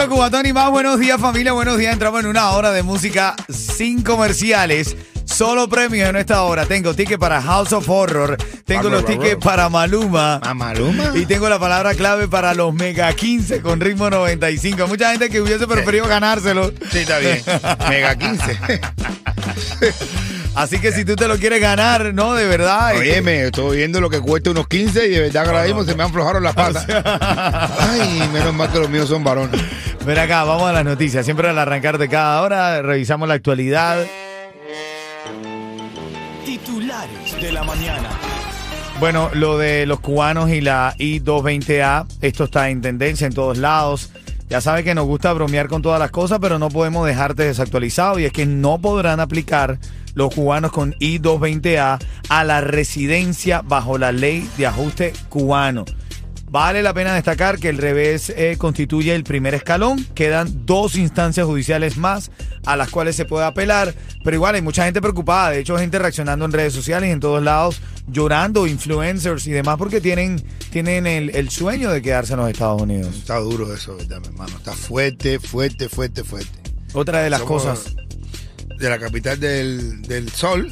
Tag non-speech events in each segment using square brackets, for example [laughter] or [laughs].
95 Cubatón y más. Buenos días, familia. Buenos días. Entramos en una hora de música sin comerciales. Solo premios en esta hora. Tengo ticket para House of Horror. Tengo los tickets para Maluma. ¿A Maluma? Y tengo la palabra clave para los Mega 15 con ritmo 95. Mucha gente que hubiese preferido ganárselo. Sí, está bien. [laughs] Mega 15. [laughs] Así que si tú te lo quieres ganar, no, de verdad. este, Óyeme, estoy viendo lo que cuesta unos 15 y de verdad ahora mismo se me aflojaron las patas. [laughs] Ay, menos mal que los míos son varones. Ven acá, vamos a las noticias. Siempre al arrancar de cada hora, revisamos la actualidad. Titulares de la mañana. Bueno, lo de los cubanos y la I-220A, esto está en tendencia en todos lados. Ya sabes que nos gusta bromear con todas las cosas, pero no podemos dejarte desactualizado y es que no podrán aplicar los cubanos con I-220A a la residencia bajo la ley de ajuste cubano. Vale la pena destacar que el revés eh, constituye el primer escalón. Quedan dos instancias judiciales más a las cuales se puede apelar. Pero igual hay mucha gente preocupada. De hecho, gente reaccionando en redes sociales y en todos lados, llorando, influencers y demás, porque tienen, tienen el, el sueño de quedarse en los Estados Unidos. Está duro eso, ¿verdad, mi hermano? Está fuerte, fuerte, fuerte, fuerte. Otra de las Somos cosas. De la capital del, del sol,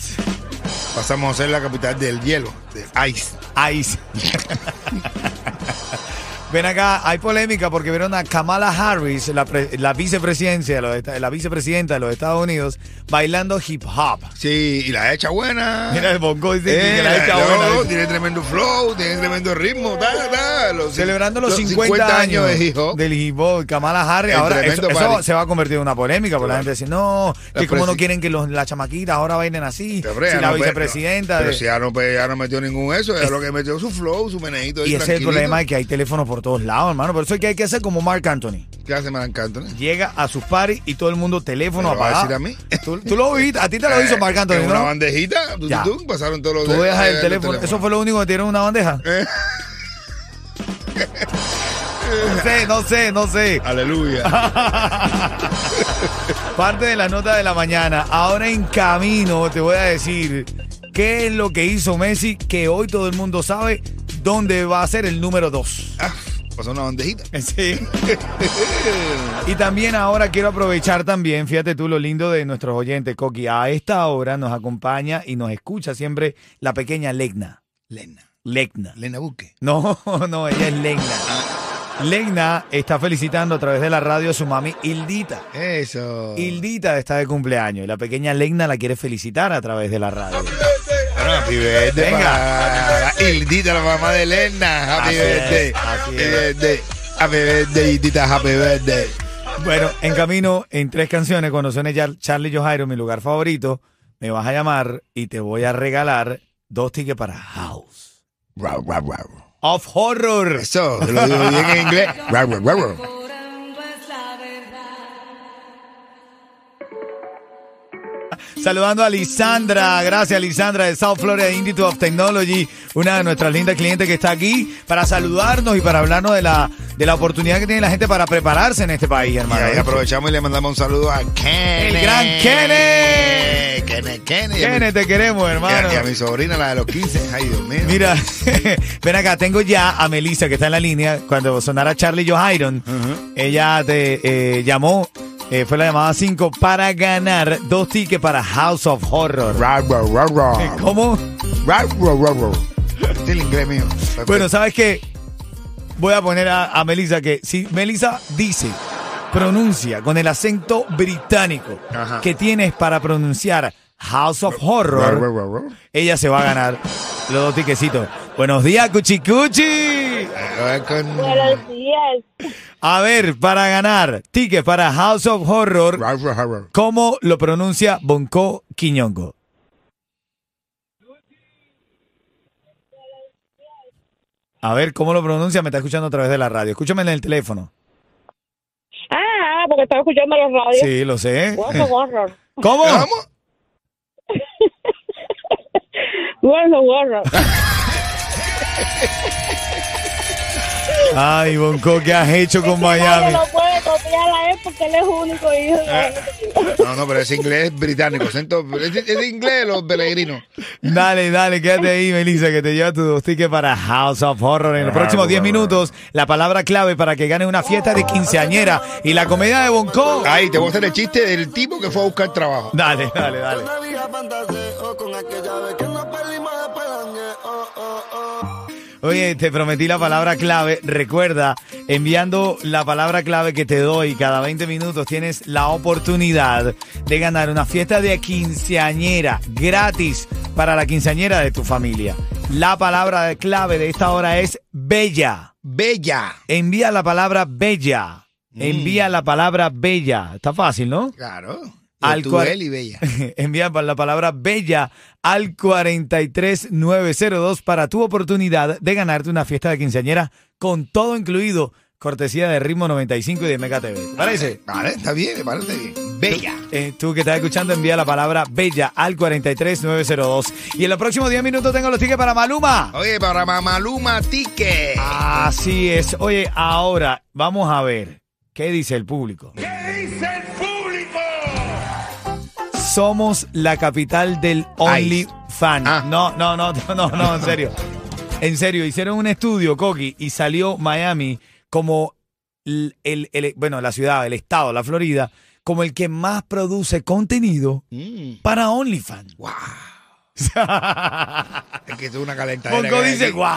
pasamos a ser la capital del hielo, del ice. Ice. [laughs] Ven acá, hay polémica porque vieron a Kamala Harris, la, pre- la vicepresidencia, de los la vicepresidenta de los Estados Unidos, bailando hip hop. Sí, y la hecha buena. Mira el bongo dice Eh, que la hecha no, buena. tiene tremendo flow, tiene tremendo ritmo, ta, ta, los- Celebrando los, 50, años, de hip hop. del hip hop, Kamala Harris. El Ahora, eso, se va a convertir en una polémica, porque la gente dice, no, que La como no quieren que los, las chamaquitas ahora bailen así, si la no, vicepresidenta. Pero de- si ya no, pues, ya no metió ningún eso, ya lo que metió su flow, su meneito. ahí y ese es el problema de que hay teléfonos por todos lados, hermano. Por eso es que hay que hacer como Mark Anthony. ¿Qué hace Marc Anthony? Llega a sus paris y todo el mundo teléfono ¿Me lo va a apagado. decir a mí? ¿Tú, tú lo viste, a ti te lo [laughs] hizo Marc Anthony, En una ¿no? bandejita, tú, Ya. tú, tú, pasaron todos los Tú dejas eh, el los teléfono. teléfonos. ¿Eso fue lo único que tiene en una bandeja? [laughs] Eh. No sé, no sé, no sé. Aleluya. [laughs] Parte de la nota de la mañana. Ahora en camino te voy a decir qué es lo que hizo Messi, que hoy todo el mundo sabe dónde va a ser el número 2. Pasó una bandejita. [laughs] Sí. y también ahora quiero aprovechar también, fíjate tú lo lindo de nuestros oyentes, Coqui. A esta hora nos acompaña y nos escucha siempre la pequeña Legna. Lena. Legna. Lena Buque. No, [laughs] no, ella es Legna. Legna está felicitando a través de la radio a su mami Hildita. Eso. Hildita está de cumpleaños y la pequeña Legna la quiere felicitar a través de la radio. Bueno, happy birthday Venga. para Hildita, la mamá de Lena. Happy Así es, birthday. así Happy es. birthday. Happy birthday, Hildita. Happy birthday. Bueno, en camino, en tres canciones, cuando suene Char- Charlie Johairo, mi lugar favorito, me vas a llamar y te voy a regalar dos tickets para House of Horror. Eso, lo digo bien en inglés. Saludando a Lisandra, gracias Lisandra de South Florida Institute of Technology, una de nuestras lindas clientes que está aquí para saludarnos y para hablarnos de la, de la oportunidad que tiene la gente para prepararse en este país, Y hermano. ahí aprovechamos y le mandamos un saludo a Kenny. El gran Kenny. Kenny, Kenny. Y a mi- Kenny, te queremos, y hermano. a, y a mi sobrina, la de los 15. Ay, Dios mío. Mira, [laughs] ven acá, tengo ya a Melissa que está en la línea. Cuando sonara Charlie Johiron, ella te eh, llamó, eh, fue la llamada 5 para ganar dos tickets para House of Horror. ¿Cómo? Es el inglés mío. Bueno, ¿sabes qué? Voy a poner a, a Melissa que si Melissa dice pronuncia con el acento británico Ajá. que tienes para pronunciar House of Horror, ella se va a ganar los dos tiquecitos. Buenos días, Cuchicuchi. Con- Buenos días. A ver, para ganar tickets para House of Horror, ¿cómo lo pronuncia Bonco Quiñongo? A ver, ¿cómo lo pronuncia? Me está escuchando a través de la radio. Escúchame en el teléfono. Ah, porque estaba escuchando los radios. Sí, lo sé. ¿Cómo? ¿Cómo? Gorro, gorro. Ay, Bonco, ¿qué has hecho con Miami? lo puede copiar a él porque él es único hijo de No, no, pero ese inglés es británico. Es, es inglés de los peregrinos. Dale, dale, quédate ahí, Melissa, que te lleva tu dos tickets para House of Horror. En los próximos 10 minutos, la palabra clave para que gane una fiesta de quinceañera y la comedia de Bonco. Ay, te voy a hacer el chiste del tipo que fue a buscar trabajo. Dale, dale, dale. Oye, te prometí la palabra clave. Recuerda, enviando la palabra clave que te doy cada 20 minutos, tienes la oportunidad de ganar una fiesta de quinceañera gratis para la quinceañera de tu familia. La palabra clave de esta hora es bella. Bella. Envía la palabra bella. Envía la palabra bella. Está fácil, ¿no? Claro. Al Al cual- y bella. [laughs] Envía la palabra bella al 43902 para tu oportunidad de ganarte una fiesta de quinceañera con todo incluido, cortesía de Ritmo 95 y de Mega TV. ¿Te parece? Vale, está bien, me parece bien. Bella. Eh, tú que estás escuchando, envía la palabra bella al 43902. Y en los próximos 10 minutos tengo los tickets para Maluma. Oye, para Mamaluma Tique. Así es. Oye, ahora vamos a ver qué dice el público. Somos la capital del OnlyFans. Ah. No, no, no, no, no, en serio. En serio, hicieron un estudio, Coqui, y salió Miami como el, el- el- bueno, la ciudad, el estado, la Florida, como el que más produce contenido Mm. para OnlyFans. Wow. Es que es una calentadera. Hay dice, guau.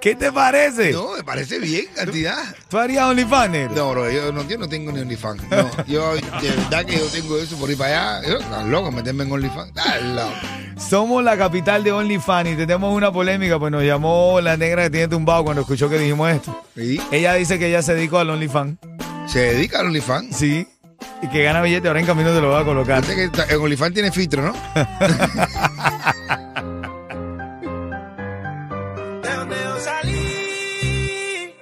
¿Qué te parece? No, me parece bien, cantidad. ¿Tú harías OnlyFans? No, bro, yo no, yo no tengo ni OnlyFans. No, yo, de verdad que yo tengo eso por ir para allá. Yo, estás loco, meterme en OnlyFans. Loco. Somos la capital de OnlyFans y tenemos una polémica, pues nos llamó la negra que tiene tumbado cuando escuchó que dijimos esto. ¿Y? Ella dice que ella se dedicó al OnlyFans, Se dedica al OnlyFans. sí, y que gana billete, ahora en camino te lo va a colocar. Que está- en OnlyFans tiene filtro, ¿no? De donde yo salí,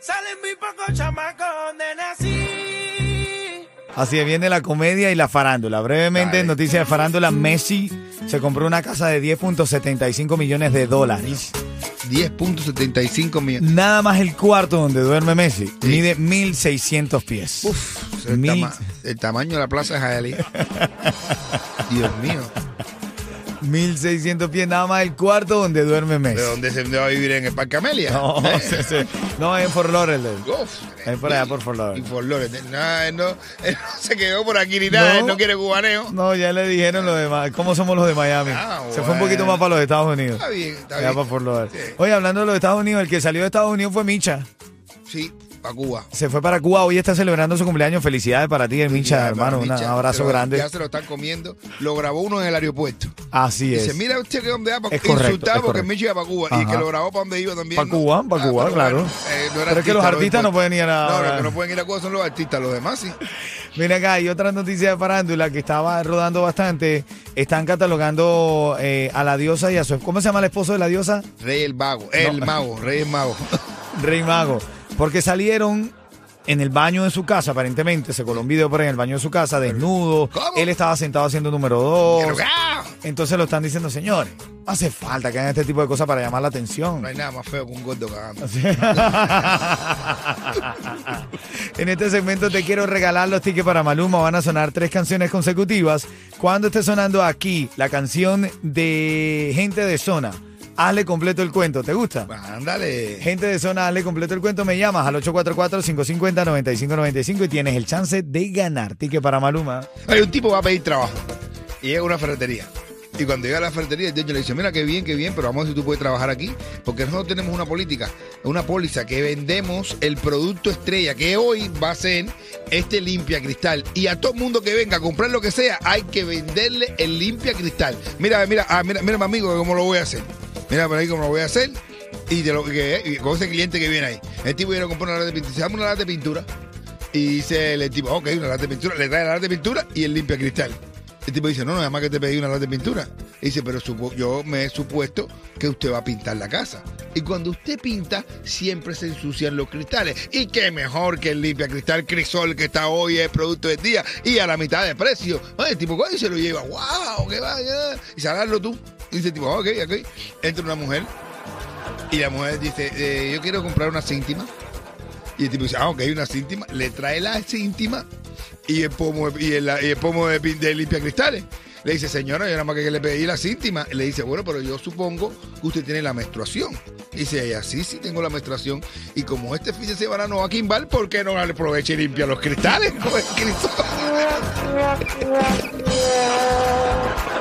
salen muy pocos chamacos donde nací. Así es, viene la comedia y la farándula. Brevemente, Dale. noticia de farándula, Messi se compró una casa de 10.75 millones de dólares. 10.75 millones. Nada más el cuarto donde duerme Messi. Mide 1.600 pies. Uf, el, Mil- tama- el tamaño de la plaza de Hialeah. Dios mío. 1.600 pies, nada más el cuarto donde duerme Messi. ¿De dónde se va a vivir en el Parque Amelia? No, ¿Eh? [laughs] sí, sí. no es en Fort Lauderdale. Es por allá, por Fort Lauderdale. Y Fort Lauderdale. No, él no, él no se quedó por aquí ni nada, No. él no quiere cubaneo. No, ya le dijeron lo demás. ¿Cómo somos los de Miami? Ah, Se fue un poquito más para los Estados Unidos. Está bien, está Allá para. Fort Lauderdale. Sí. Oye, hablando de los Estados Unidos, el que salió de Estados Unidos fue Micha. Sí, para Cuba. Se fue para Cuba. Hoy está celebrando su cumpleaños. Felicidades para ti, Ya, hermano. para Un abrazo grande. Ya se lo están comiendo. Lo grabó uno en el aeropuerto. Así es. Dice, mira usted que dónde va para Es correcto, Insultado porque. Michi iba para Cuba. Y que lo grabó para donde iba también. Pa' ¿no? Cuba, pa' Cuba, pero claro. eh, Pero es que los artista, artistas no pueden ir a No, los que no pueden ir a Cuba son los artistas. Los demás sí. Mira acá, hay otra noticia de farándula que estaba rodando bastante. Están catalogando eh, a la diosa y a su... ¿Cómo se llama el esposo de la diosa? Rey el mago. El mago. Rey el mago. [laughs] Rey Mago. Porque salieron en el baño de su casa, aparentemente. Se coló un video por ahí en el baño de su casa, desnudo. ¿Cómo? Él estaba sentado haciendo número dos. Entonces lo están diciendo, señores, no hace falta que hagan este tipo de cosas para llamar la atención. No hay nada más feo que un gordo cagando. [laughs] en este segmento te quiero regalar los tickets para Maluma. Van a sonar tres canciones consecutivas. Cuando esté sonando aquí la canción de Gente de Zona, hazle completo el cuento. ¿Te gusta? Ándale. Gente de zona, hazle completo el cuento, me llamas al 844-550-9595 y tienes el chance de ganar ticket para Maluma. Hay un tipo va a pedir trabajo y llega a una ferretería. Y cuando llega a la ferretería, el dueño le dice, mira, qué bien, qué bien, pero vamos a ver si tú puedes trabajar aquí. Porque nosotros tenemos una política una póliza que vendemos el producto estrella que hoy va a ser este limpia cristal. Y a todo mundo que venga a comprar lo que sea, hay que venderle el limpia cristal. Mira, mira, ah, mira, mira, mi amigo, cómo lo voy a hacer. Mira por ahí cómo lo voy a hacer. Y de lo que y con ese cliente que viene ahí. El tipo viene a comprar una lata de pintura. Se llama una lata de pintura. Y dice el tipo, ok, una lata de pintura. Le trae la lata de pintura y el limpia cristal. El tipo dice, no, no, nada más que te pedí una lata de pintura. Y dice, pero yo me he supuesto que usted va a pintar la casa. Y cuando usted pinta, siempre se ensucian los cristales. Y qué mejor que el limpia cristal crisol que está hoy es producto del día y a la mitad de precio. El tipo, ¿cuándo se lo lleva? ¡Wow! ¡Qué vaya! Y salarlo tú. Dice, tipo, ok, ok. Entra una mujer y la mujer dice, eh, yo quiero comprar una cíntima. Y el tipo dice, ah, ok, una cíntima. Le trae la cíntima y el pomo, y el, el pomo de, limpia cristales. Le dice, señora, yo nada más que le pedí la cíntima. Le dice, bueno, pero yo supongo que usted tiene la menstruación. Dice ella, sí, sí, tengo la menstruación. Y como este fin de semana no va a quimbar, ¿por qué no aproveche y limpia los cristales [laughs] crisol?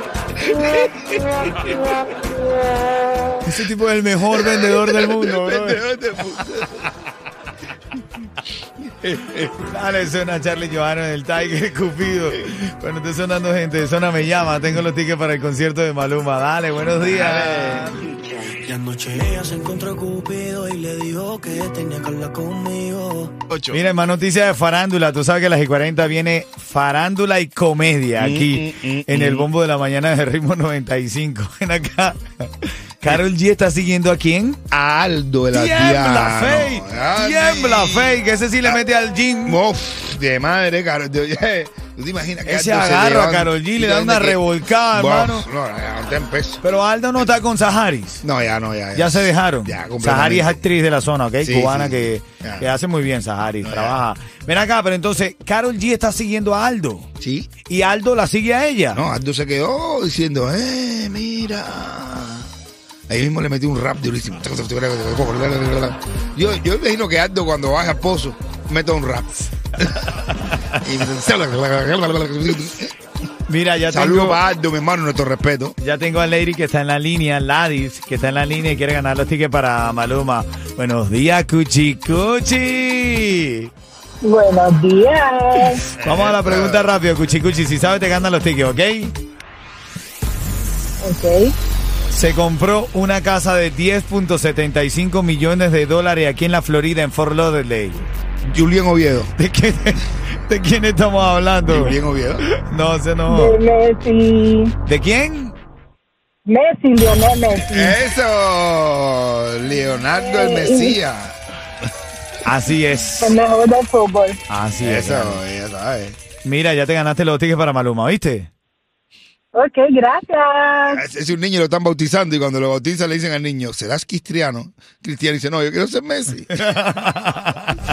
[laughs] [laughs] Ese tipo es el mejor vendedor del mundo, bro. Vendedor de. [laughs] Dale, suena Charlie Johanna en el Tiger Cupido. Bueno, esté sonando gente, zona me llama. Tengo los tickets para el concierto de Maluma. Dale, buenos días. Y anoche ella se encontró Cupido y le dijo que tenía que hablar conmigo. Ocho. Mira, más noticias de farándula. Tú sabes que a las y 40 viene farándula y comedia aquí Mm, mm, mm, en el mm. bombo de la mañana de ritmo 95. [laughs] Ven acá. Carol G está siguiendo a quién? A Aldo el Tiembla, Altiano. Fey. Tiembla, Fey. Que ese sí le mete al gym. Uf, de madre, Carol. De- [laughs] [laughs] ¿Tú te imaginas que Ese Aldo se a Karol G, le da una que- revolcada, hermano. No, ya no te. Pero Aldo no está con Saharis. No, ya no, ya. Ya se dejaron. Ya. Sahari es actriz de la zona, ¿ok? Sí, Cubana sí. que, Ya. que hace muy bien Sahari, No, ya. trabaja. Ven acá, pero entonces, Carol G está siguiendo a Aldo. Sí. Y Aldo la sigue a ella. No, Aldo se quedó diciendo, eh, mira. Ahí mismo le metí un rap durísimo. Yo, yo imagino que Aldo cuando baja al pozo meta un rap. Mira, ya Saludos para Aldo, mi hermano, nuestro respeto. ya tengo a Lady que está en la línea, Ladis, que está en la línea y quiere ganar los tickets para Maluma. Buenos días, Cuchi Cuchi. Buenos días. Vamos a la pregunta rápido, Cuchi Cuchi. Si sabes, te ganan los tickets, ¿ok? Ok. Se compró una casa de 10.75 millones de dólares aquí en la Florida, en Fort Lauderdale. Julián Oviedo. ¿De quién, de quién estamos hablando? Julián Oviedo. No, De no. Messi. ¿De quién? Messi, Lionel Messi. Eso, Leonardo el Mesías. Así es. El mejor del fútbol. Así es. Eso, ya sabes. Mira, ya te ganaste los tickets para Maluma, ¿viste? Ok, gracias. Es, es un niño lo están bautizando y cuando lo bautizan le dicen al niño, ¿serás cristiano? Cristiano dice, no, yo quiero ser Messi. [laughs]